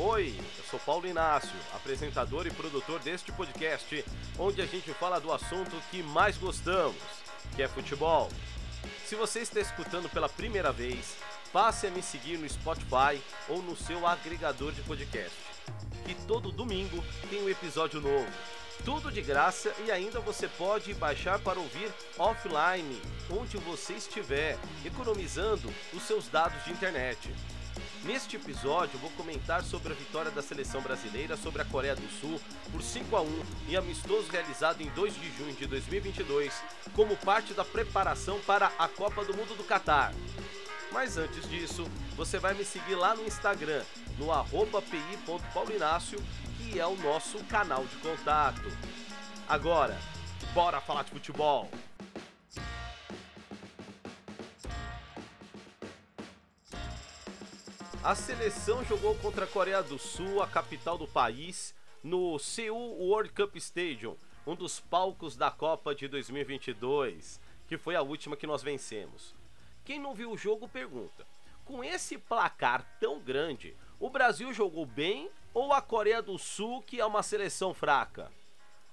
Oi, eu sou Paulo Inácio, apresentador e produtor deste podcast, onde a gente fala do assunto que mais gostamos, que é futebol. Se você está escutando pela primeira vez, passe a me seguir no Spotify ou no seu agregador de podcast, que todo domingo tem um episódio novo. Tudo de graça e ainda você pode baixar para ouvir offline, onde você estiver, economizando os seus dados de internet. Neste episódio, vou comentar sobre a vitória da seleção brasileira sobre a Coreia do Sul por 5 a 1 em amistoso realizado em 2 de junho de 2022, como parte da preparação para a Copa do Mundo do Catar. Mas antes disso, você vai me seguir lá no Instagram, no pi.paulinácio, que é o nosso canal de contato. Agora, bora falar de futebol! A seleção jogou contra a Coreia do Sul, a capital do país, no Seoul World Cup Stadium, um dos palcos da Copa de 2022, que foi a última que nós vencemos. Quem não viu o jogo pergunta: com esse placar tão grande, o Brasil jogou bem ou a Coreia do Sul, que é uma seleção fraca?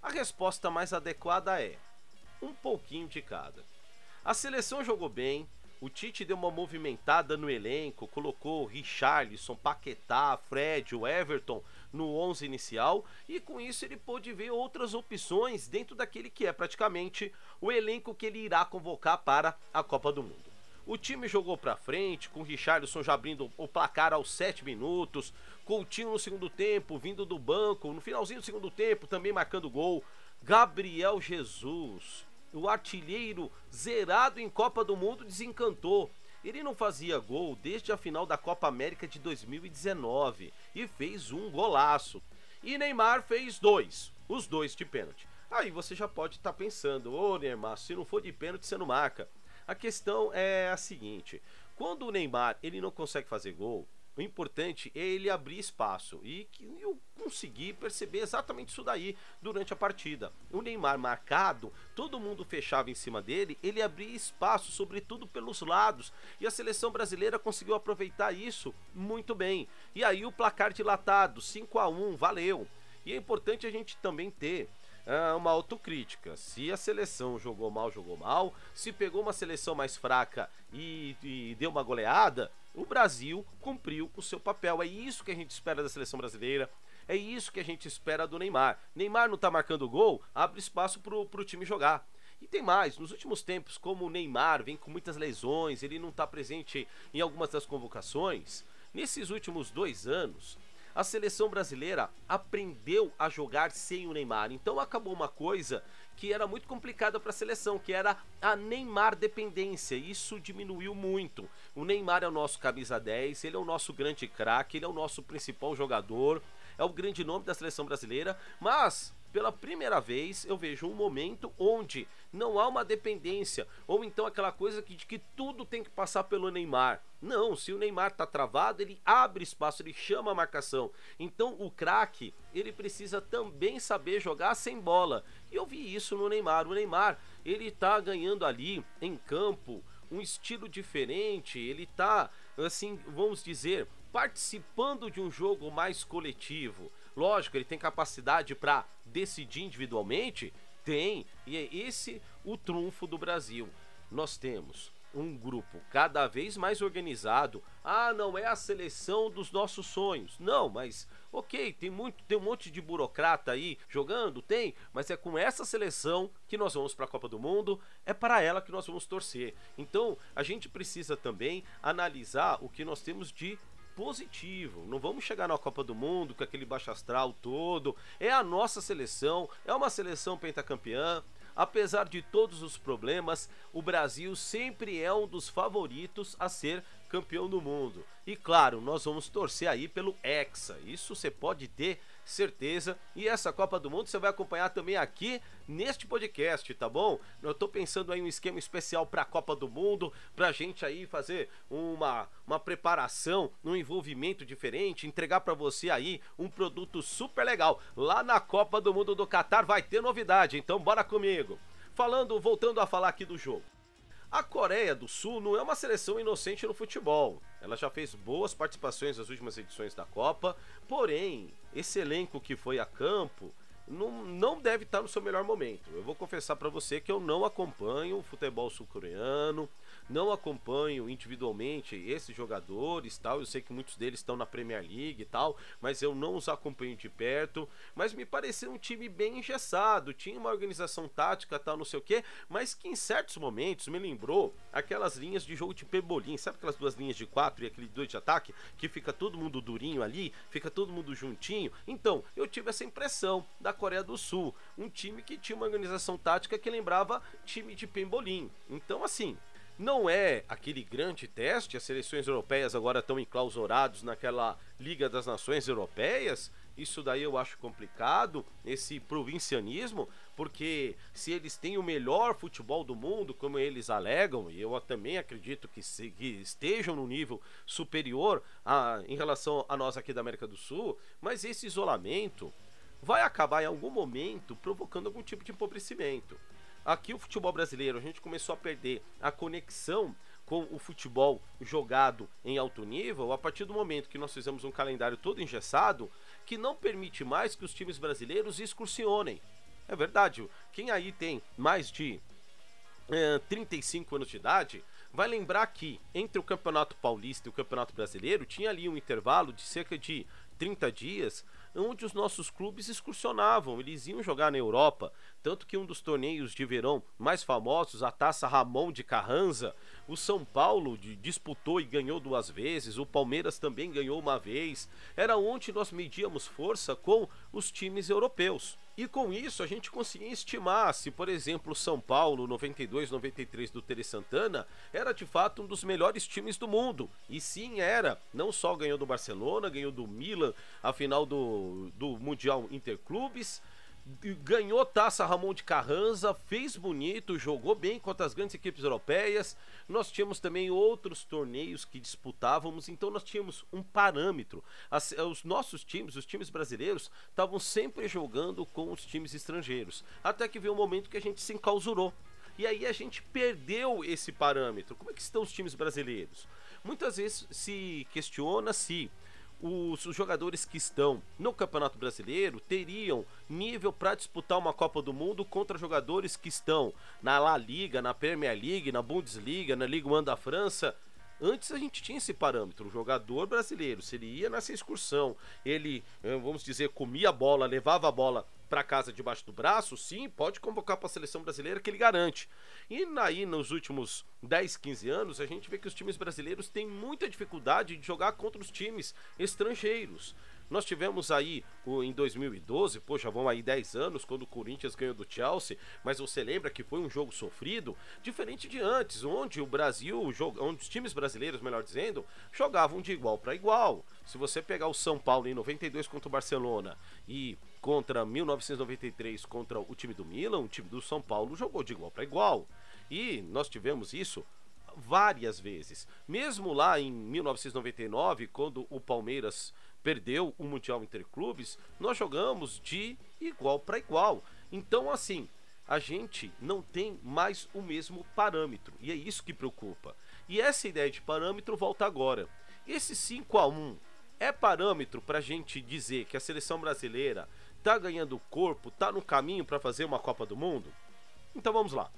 A resposta mais adequada é: um pouquinho de cada. A seleção jogou bem, o Tite deu uma movimentada no elenco, colocou Richarlison, Paquetá, Fred, o Everton no 11 inicial e com isso ele pôde ver outras opções dentro daquele que é praticamente o elenco que ele irá convocar para a Copa do Mundo. O time jogou para frente, com Richarlison já abrindo o placar aos 7 minutos, Coutinho no segundo tempo, vindo do banco, no finalzinho do segundo tempo também marcando gol, Gabriel Jesus, o artilheiro zerado em Copa do Mundo desencantou. Ele não fazia gol desde a final da Copa América de 2019 e fez um golaço. E Neymar fez dois, os dois de pênalti. Aí você já pode estar tá pensando, ô oh, Neymar, se não for de pênalti você não marca. A questão é a seguinte: quando o Neymar ele não consegue fazer gol, o importante é ele abrir espaço e que eu consegui perceber exatamente isso daí durante a partida. O Neymar marcado, todo mundo fechava em cima dele, ele abria espaço, sobretudo pelos lados, e a seleção brasileira conseguiu aproveitar isso muito bem. E aí o placar dilatado, 5 a 1, valeu. E é importante a gente também ter uh, uma autocrítica. Se a seleção jogou mal, jogou mal. Se pegou uma seleção mais fraca e, e deu uma goleada, o Brasil cumpriu o seu papel. É isso que a gente espera da seleção brasileira. É isso que a gente espera do Neymar. Neymar não tá marcando gol, abre espaço pro, pro time jogar. E tem mais, nos últimos tempos, como o Neymar vem com muitas lesões, ele não está presente em algumas das convocações. Nesses últimos dois anos, a seleção brasileira aprendeu a jogar sem o Neymar. Então acabou uma coisa que era muito complicada para a seleção, que era a Neymar dependência. Isso diminuiu muito. O Neymar é o nosso camisa 10, ele é o nosso grande craque, ele é o nosso principal jogador, é o grande nome da seleção brasileira, mas pela primeira vez eu vejo um momento onde não há uma dependência, ou então aquela coisa que, de que tudo tem que passar pelo Neymar. Não, se o Neymar tá travado, ele abre espaço, ele chama a marcação. Então o craque, ele precisa também saber jogar sem bola. E eu vi isso no Neymar. O Neymar, ele tá ganhando ali em campo um estilo diferente, ele tá assim, vamos dizer, participando de um jogo mais coletivo. Lógico, ele tem capacidade para decidir individualmente? Tem, e é esse o trunfo do Brasil. Nós temos um grupo cada vez mais organizado. Ah, não é a seleção dos nossos sonhos. Não, mas ok, tem muito, tem um monte de burocrata aí jogando, tem, mas é com essa seleção que nós vamos para a Copa do Mundo, é para ela que nós vamos torcer. Então, a gente precisa também analisar o que nós temos de positivo. Não vamos chegar na Copa do Mundo com aquele baixo astral todo. É a nossa seleção, é uma seleção pentacampeã. Apesar de todos os problemas, o Brasil sempre é um dos favoritos a ser campeão do mundo. E claro, nós vamos torcer aí pelo Hexa. Isso você pode ter certeza. E essa Copa do Mundo você vai acompanhar também aqui neste podcast, tá bom? Eu tô pensando aí um esquema especial para a Copa do Mundo, pra gente aí fazer uma, uma preparação, um envolvimento diferente, entregar para você aí um produto super legal. Lá na Copa do Mundo do Catar vai ter novidade, então bora comigo. Falando, voltando a falar aqui do jogo. A Coreia do Sul não é uma seleção inocente no futebol. Ela já fez boas participações nas últimas edições da Copa, porém, esse elenco que foi a campo não, não deve estar no seu melhor momento. Eu vou confessar para você que eu não acompanho o futebol sul-coreano, não acompanho individualmente esses jogadores, tal. Eu sei que muitos deles estão na Premier League e tal, mas eu não os acompanho de perto. Mas me pareceu um time bem engessado, tinha uma organização tática, tal, não sei o que, mas que em certos momentos me lembrou aquelas linhas de jogo de pebolim, sabe aquelas duas linhas de quatro e aquele dois de ataque que fica todo mundo durinho ali, fica todo mundo juntinho. Então, eu tive essa impressão da Coreia do Sul, um time que tinha uma organização tática que lembrava time de pembolim. Então, assim, não é aquele grande teste, as seleções europeias agora estão enclausurados naquela Liga das Nações Europeias. Isso daí eu acho complicado, esse provincianismo, porque se eles têm o melhor futebol do mundo, como eles alegam, e eu também acredito que, se, que estejam no nível superior a, em relação a nós aqui da América do Sul, mas esse isolamento vai acabar em algum momento provocando algum tipo de empobrecimento. Aqui o futebol brasileiro, a gente começou a perder a conexão com o futebol jogado em alto nível a partir do momento que nós fizemos um calendário todo engessado que não permite mais que os times brasileiros excursionem. É verdade, quem aí tem mais de é, 35 anos de idade vai lembrar que entre o Campeonato Paulista e o Campeonato Brasileiro tinha ali um intervalo de cerca de 30 dias onde os nossos clubes excursionavam, eles iam jogar na Europa. Tanto que um dos torneios de verão mais famosos, a Taça Ramon de Carranza, o São Paulo disputou e ganhou duas vezes, o Palmeiras também ganhou uma vez. Era onde nós medíamos força com os times europeus. E com isso a gente conseguia estimar se, por exemplo, São Paulo 92-93 do Tere Santana era de fato um dos melhores times do mundo. E sim era. Não só ganhou do Barcelona, ganhou do Milan a final do, do Mundial Interclubes ganhou taça Ramon de Carranza, fez bonito, jogou bem contra as grandes equipes europeias. Nós tínhamos também outros torneios que disputávamos, então nós tínhamos um parâmetro. As, os nossos times, os times brasileiros, estavam sempre jogando com os times estrangeiros. Até que veio um momento que a gente se enclausurou. E aí a gente perdeu esse parâmetro. Como é que estão os times brasileiros? Muitas vezes se questiona se os, jogadores que estão no Campeonato Brasileiro teriam nível para disputar uma Copa do Mundo contra jogadores que estão na La Liga, na Premier League, na Bundesliga, na Liga 1 da França. Antes a gente tinha esse parâmetro, o jogador brasileiro, se ele ia nessa excursão, ele, eh, vamos dizer, comia a bola, levava a bola para casa debaixo do braço, sim, pode convocar para a seleção brasileira que ele garante. E aí nos últimos 10, 15 anos, a gente vê que os times brasileiros têm muita dificuldade de jogar contra os times estrangeiros. Nós tivemos aí em 2012, pô, já vão aí 10 anos, quando o Corinthians ganhou do Chelsea, mas você lembra que foi um jogo sofrido, diferente de antes, onde o Brasil, onde os times brasileiros, melhor dizendo, jogavam de igual para igual. Se você pegar o São Paulo em 92 contra o Barcelona e contra 1993 contra o time do Milan, o time do São Paulo jogou de igual para igual. E nós tivemos isso várias vezes. Mesmo lá em 1999, quando o Palmeiras perdeu o Mundial Interclubes, nós jogamos de igual para igual. Então, assim, a gente não tem mais o mesmo parâmetro e é isso que preocupa. E essa ideia de parâmetro volta agora. Esse 5 a 1 é parâmetro para a gente dizer que a seleção brasileira está ganhando corpo, está no caminho para fazer uma Copa do Mundo? Então vamos lá.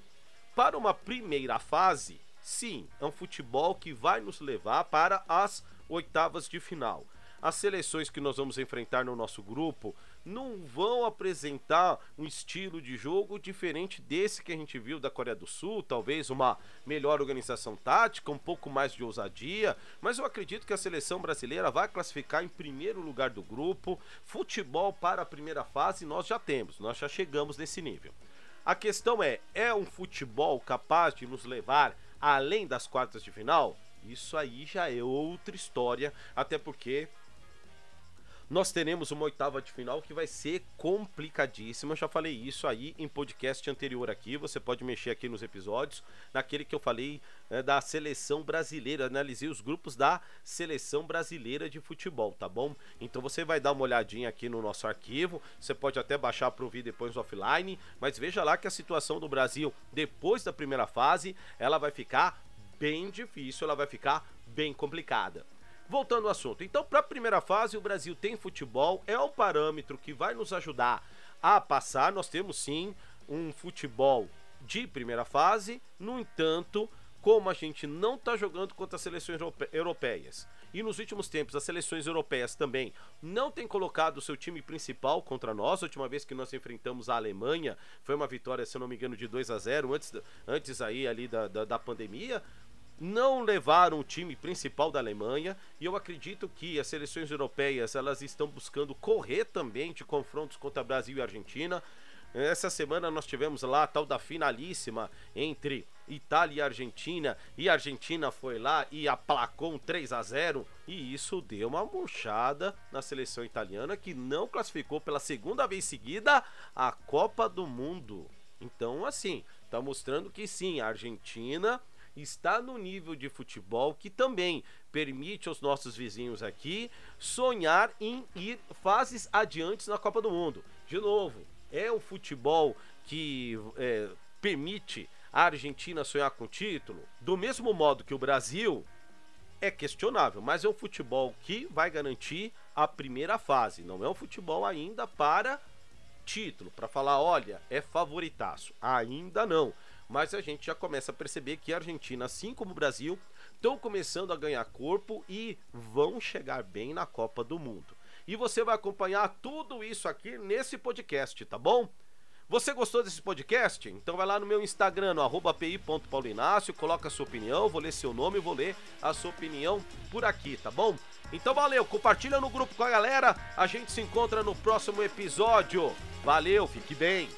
Para uma primeira fase, sim, é um futebol que vai nos levar para as oitavas de final as seleções que nós vamos enfrentar no nosso grupo não vão apresentar um estilo de jogo diferente desse que a gente viu da Coreia do Sul, talvez uma melhor organização tática, um pouco mais de ousadia, mas eu acredito que a seleção brasileira vai classificar em primeiro lugar do grupo. Futebol para a primeira fase nós já temos, nós já chegamos nesse nível. A questão é, é um futebol capaz de nos levar além das quartas de final? Isso aí já é outra história, até porque nós teremos uma oitava de final que vai ser complicadíssima. Eu já falei isso aí em podcast anterior aqui. Você pode mexer aqui nos episódios. Naquele que eu falei é, da seleção brasileira. Analisei os grupos da seleção brasileira de futebol, tá bom? Então você vai dar uma olhadinha aqui no nosso arquivo. Você pode até baixar para ouvir depois offline. Mas veja lá que a situação do Brasil depois da primeira fase ela vai ficar bem difícil, ela vai ficar bem complicada. Voltando ao assunto, então para a primeira fase o Brasil tem futebol, é o parâmetro que vai nos ajudar a passar. Nós temos sim um futebol de primeira fase, no entanto, como a gente não está jogando contra as seleções europeias e nos últimos tempos as seleções europeias também não têm colocado o seu time principal contra nós. A última vez que nós enfrentamos a Alemanha foi uma vitória, se eu não me engano, de 2 a 0 antes, antes aí ali da, da, da pandemia não levaram o time principal da Alemanha e eu acredito que as seleções europeias elas estão buscando correr também de confrontos contra Brasil e Argentina. Essa semana nós tivemos lá a tal da finalíssima entre Itália e Argentina, e a Argentina foi lá e aplacou um 3 a 0 e isso deu uma murchada na seleção italiana que não classificou pela segunda vez seguida a Copa do Mundo. Então, assim, tá mostrando que sim, a Argentina está no nível de futebol que também permite aos nossos vizinhos aqui sonhar em ir fases adiantes na Copa do Mundo. De novo, é o futebol que é, permite a Argentina sonhar com título, do mesmo modo que o Brasil é questionável, mas é um futebol que vai garantir a primeira fase, não é um futebol ainda para título, para falar, olha, é favoritaço. Ainda não. Mas a gente já começa a perceber que a Argentina, assim como o Brasil, estão começando a ganhar corpo e vão chegar bem na Copa do Mundo. E você vai acompanhar tudo isso aqui nesse podcast, tá bom? Você gostou desse podcast? Então vai lá no meu Instagram, no pi.paulinácio, coloca a sua opinião, vou ler seu nome, vou ler a sua opinião por aqui, tá bom? Então valeu, compartilha no grupo com a galera, a gente se encontra no próximo episódio. Valeu, fique bem!